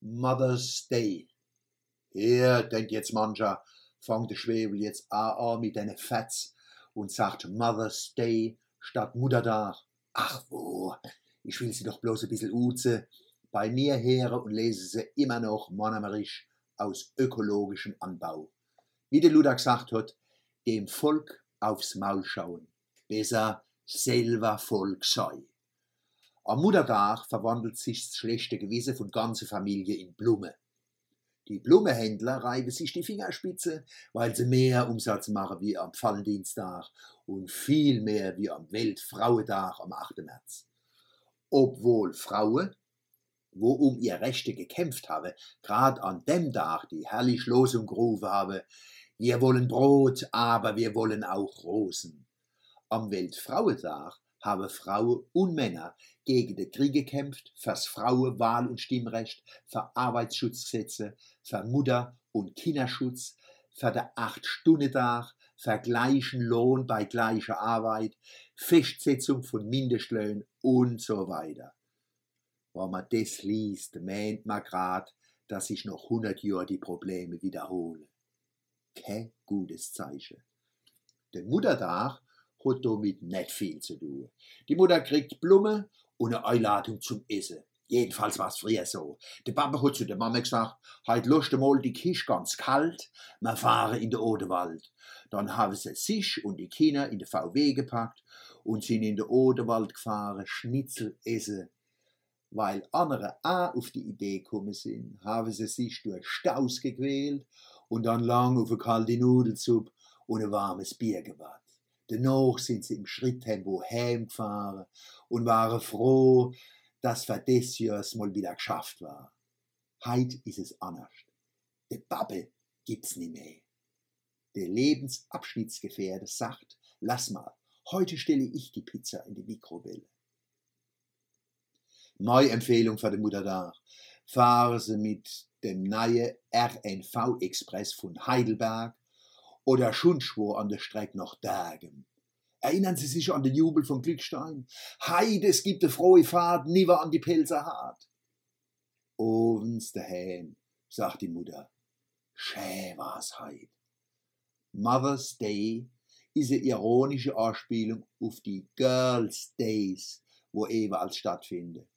Mother's Day. Hier, denkt jetzt mancher, fängt der Schwebel jetzt an mit deine Fetz und sagt Mother's Day statt Muttertag. Ach wo, ich will sie doch bloß ein bisschen uze. Bei mir here und lese sie immer noch monomerisch aus ökologischem Anbau. Wie der Luther gesagt hat, dem Volk aufs Maul schauen. Besser selber Volk sei. Am Muttertag verwandelt sich das schlechte Gewissen von ganzer Familie in Blume. Die Blumehändler reiben sich die Fingerspitze, weil sie mehr Umsatz machen wie am Valentinstag und viel mehr wie am Weltfrauentag am 8. März. Obwohl Frauen, wo um ihr Rechte gekämpft haben, gerade an dem Tag die herrlich Losung gerufen haben, wir wollen Brot, aber wir wollen auch Rosen. Am Weltfrauentag haben Frauen und Männer gegen den Krieg gekämpft, fürs Frauenwahl- und Stimmrecht, für Arbeitsschutzgesetze, für Mutter- und Kinderschutz, für den Acht-Stunden-Tag, für gleichen Lohn bei gleicher Arbeit, Festsetzung von Mindestlöhnen und so weiter. Wenn man das liest, meint man grad, dass sich noch 100 Jahre die Probleme wiederholen. Kein gutes Zeichen. Der Muttertag hat damit nicht viel zu tun. Die Mutter kriegt Blumen und eine Einladung zum Essen. Jedenfalls war es früher so. Der Papa hat zu der Mama gesagt, heute lust mal die Kisch ganz kalt, wir fahren in den Odenwald. Dann haben sie sich und die Kinder in den VW gepackt und sind in den Odenwald gefahren, Schnitzel essen. Weil andere auch auf die Idee gekommen sind, haben sie sich durch Staus gequält und dann lang auf eine kalte Nudelsuppe und ein warmes Bier gewartet. Dennoch sind sie im Schritttempo heimgefahren und waren froh, dass für das Jahr mal wieder geschafft war. Heit ist es anders. Der Babbe gibt's nicht mehr. Der Lebensabschnittsgefährte sagt, lass mal, heute stelle ich die Pizza in die Mikrowelle. Meine Empfehlung für die Mutter da. Fahren Sie mit dem neuen RNV-Express von Heidelberg oder Schundschwur an der Strecke nach Dagen. Erinnern Sie sich an den Jubel von Glückstein? Heide, es gibt eine frohe Fahrt, niewer an die Pelzer hart. Ovens daheim, sagt die Mutter. Schä war's heid. Mother's Day ist eine ironische Anspielung auf die Girls Days, wo ebenfalls stattfinden.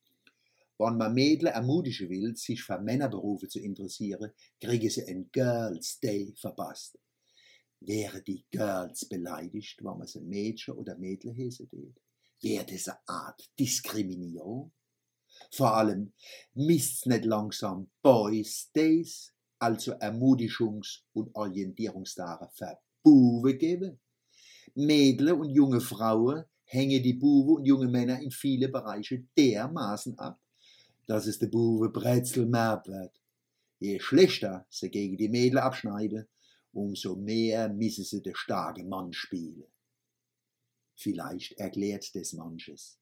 Wenn man Mädchen ermutigen will, sich für Männerberufe zu interessieren, kriegen sie ein Girls Day verpasst. Wäre die Girls beleidigt, wenn man sie Mädchen oder Mädchen tät? Wäre das eine Art Diskriminierung? Vor allem misst's nicht langsam Boys Days, also Ermutigungs- und Orientierungstage für Buben geben? Mädchen und junge Frauen hängen die Buben und junge Männer in viele Bereiche dermaßen ab, dass es der Buben Brezel merb wird. Je schlechter sie gegen die Mädel abschneiden, umso mehr müssen sie den starken Mann spielen. Vielleicht erklärt das manches.